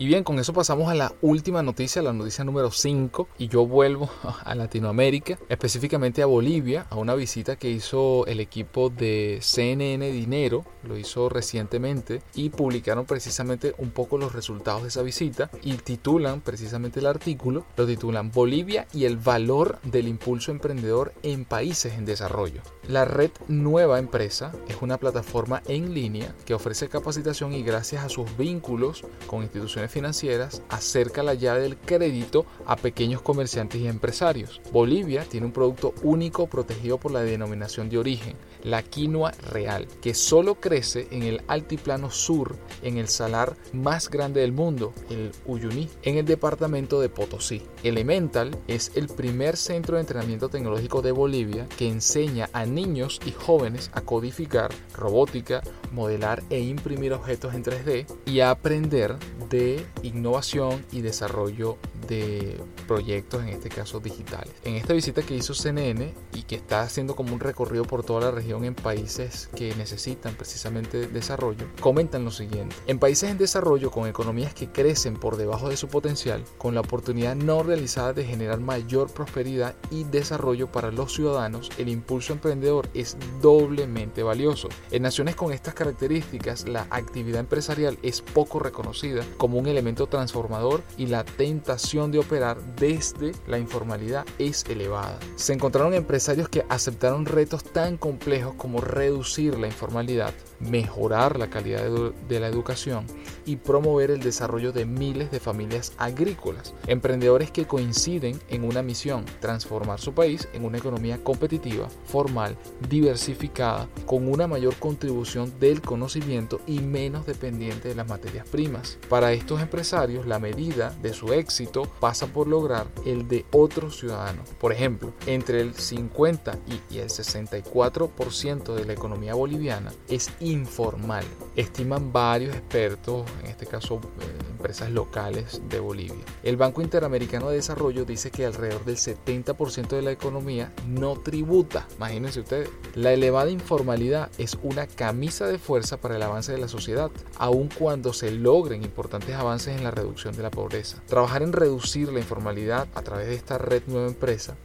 Y bien, con eso pasamos a la última noticia, la noticia número 5, y yo vuelvo a Latinoamérica, específicamente a Bolivia, a una visita que hizo el equipo de CNN Dinero, lo hizo recientemente, y publicaron precisamente un poco los resultados de esa visita y titulan precisamente el artículo, lo titulan Bolivia y el valor del impulso emprendedor en países en desarrollo. La red Nueva Empresa es una plataforma en línea que ofrece capacitación y gracias a sus vínculos con instituciones financieras acerca la llave del crédito a pequeños comerciantes y empresarios. Bolivia tiene un producto único protegido por la denominación de origen, la quinoa real, que solo crece en el altiplano sur, en el salar más grande del mundo, el Uyuni, en el departamento de Potosí. Elemental es el primer centro de entrenamiento tecnológico de Bolivia que enseña a niños y jóvenes a codificar robótica, modelar e imprimir objetos en 3D y a aprender de innovación y desarrollo de proyectos, en este caso digitales. En esta visita que hizo CNN y que está haciendo como un recorrido por toda la región en países que necesitan precisamente desarrollo, comentan lo siguiente. En países en desarrollo con economías que crecen por debajo de su potencial, con la oportunidad no realizada de generar mayor prosperidad y desarrollo para los ciudadanos, el impulso emprendedor es doblemente valioso. En naciones con estas características, la actividad empresarial es poco reconocida como un elemento transformador y la tentación de operar desde la informalidad es elevada. Se encontraron empresarios que aceptaron retos tan complejos como reducir la informalidad, mejorar la calidad de la educación y promover el desarrollo de miles de familias agrícolas. Emprendedores que coinciden en una misión, transformar su país en una economía competitiva, formal, diversificada, con una mayor contribución del conocimiento y menos dependiente de las materias primas. Para estos empresarios, la medida de su éxito pasa por lograr el de otros ciudadanos. Por ejemplo, entre el 50 y el 64% de la economía boliviana es informal. Estiman varios expertos, en este caso eh, empresas locales de Bolivia. El Banco Interamericano de Desarrollo dice que alrededor del 70% de la economía no tributa. Imagínense ustedes, la elevada informalidad es una camisa de fuerza para el avance de la sociedad, aun cuando se logren importantes avances en la reducción de la pobreza. Trabajar en reducir la informalidad a través de esta red nueva empresa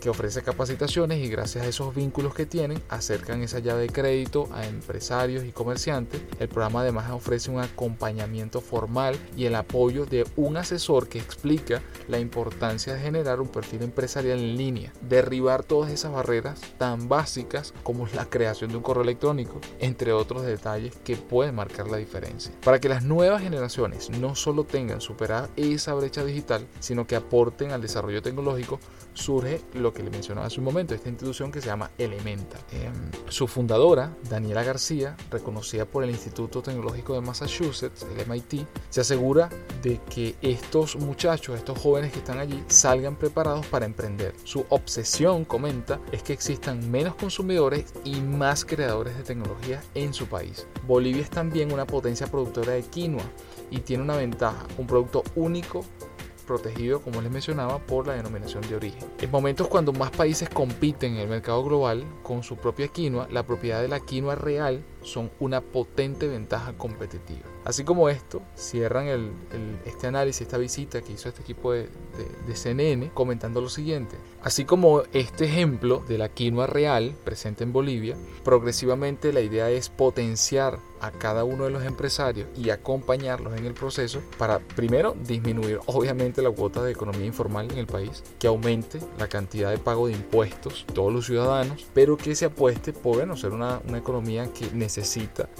que ofrece capacitaciones y gracias a esos vínculos que tienen acercan esa llave de crédito a empresarios y comerciantes. El programa además ofrece un acompañamiento formal y el apoyo de un asesor que explica la importancia de generar un perfil empresarial en línea, derribar todas esas barreras tan básicas como la creación de un correo electrónico, entre otros detalles que pueden marcar la diferencia. Para que las nuevas generaciones no solo tengan superada esa brecha digital, sino que aporten al desarrollo tecnológico, surge lo que le mencionaba hace un momento, esta institución que se llama Elementa. Em, su fundadora, Daniela García, reconocida por el Instituto Tecnológico de Massachusetts, el MIT, se asegura de que estos muchachos, estos jóvenes que están allí, salgan preparados para emprender. Su obsesión, comenta, es que existan menos consumidores y más creadores de tecnología en su país. Bolivia es también una potencia productora de quinoa y tiene una ventaja, un producto único protegido, como les mencionaba, por la denominación de origen. En momentos cuando más países compiten en el mercado global con su propia quinoa, la propiedad de la quinoa real son una potente ventaja competitiva. Así como esto, cierran este análisis, esta visita que hizo este equipo de, de, CNN comentando lo siguiente. Así como este ejemplo de la quinoa real presente en Bolivia, progresivamente la idea es potenciar a cada uno de los empresarios y acompañarlos en el proceso para primero disminuir obviamente la cuota de economía informal en el país, que aumente la cantidad de pago de impuestos todos los ciudadanos, pero que se apueste por bueno, ser una, una economía que necesita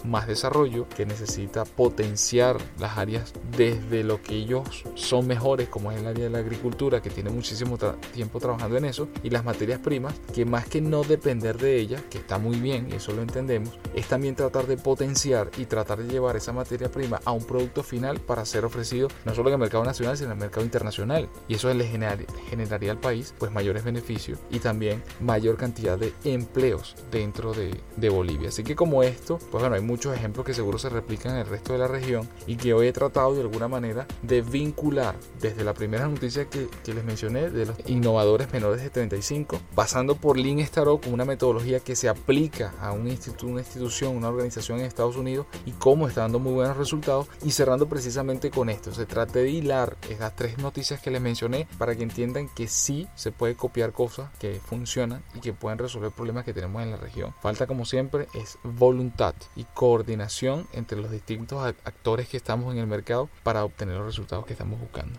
más desarrollo, que necesita potenciar las áreas desde lo que ellos son mejores, como es el área de la agricultura, que tiene muchísimo tiempo trabajando en eso, y las materias primas, que más que no depender de ellas, que está muy bien, y eso lo entendemos, es también tratar de potenciar y tratar de llevar esa materia prima a un producto final para ser ofrecido no solo en el mercado nacional, sino en el mercado internacional. Y eso le generaría al país pues mayores beneficios y también mayor cantidad de empleos dentro de, de Bolivia. Así que como es esto, pues bueno, hay muchos ejemplos que seguro se replican en el resto de la región y que hoy he tratado de alguna manera de vincular desde la primera noticia que, que les mencioné de los innovadores menores de 35, pasando por Lean Startup como una metodología que se aplica a un instituto, una institución, una organización en Estados Unidos y cómo está dando muy buenos resultados y cerrando precisamente con esto. Se trata de hilar esas tres noticias que les mencioné para que entiendan que sí se puede copiar cosas que funcionan y que pueden resolver problemas que tenemos en la región. Falta como siempre es voluntad y coordinación entre los distintos actores que estamos en el mercado para obtener los resultados que estamos buscando.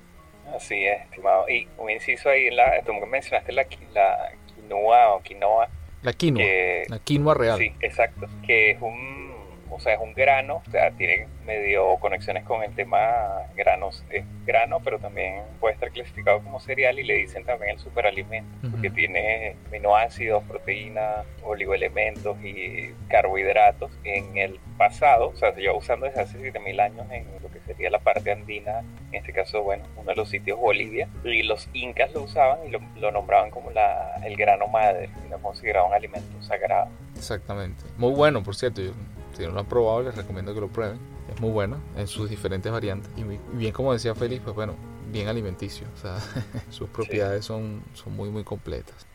Así es, estimado. Y un inciso ahí, la, tú mencionaste la, la quinoa o quinoa. La quinoa, la quinoa real. Sí, exacto. Que es un o sea, es un grano, o sea, tiene medio conexiones con el tema granos, es grano, pero también puede estar clasificado como cereal y le dicen también el superalimento, porque tiene aminoácidos, proteínas, oligoelementos y carbohidratos. En el pasado, o sea, se lleva usando desde hace 7000 años en lo que sería la parte andina, en este caso, bueno, uno de los sitios Bolivia, y los incas lo usaban y lo, nombraban como la, el grano madre, y lo consideraban un alimento sagrado. Exactamente. Muy bueno, por cierto. Yo si no lo han probado, les recomiendo que lo prueben. Es muy bueno en sus diferentes variantes. Y bien, como decía Félix, pues bueno, bien alimenticio. O sea, sus propiedades son, son muy, muy completas.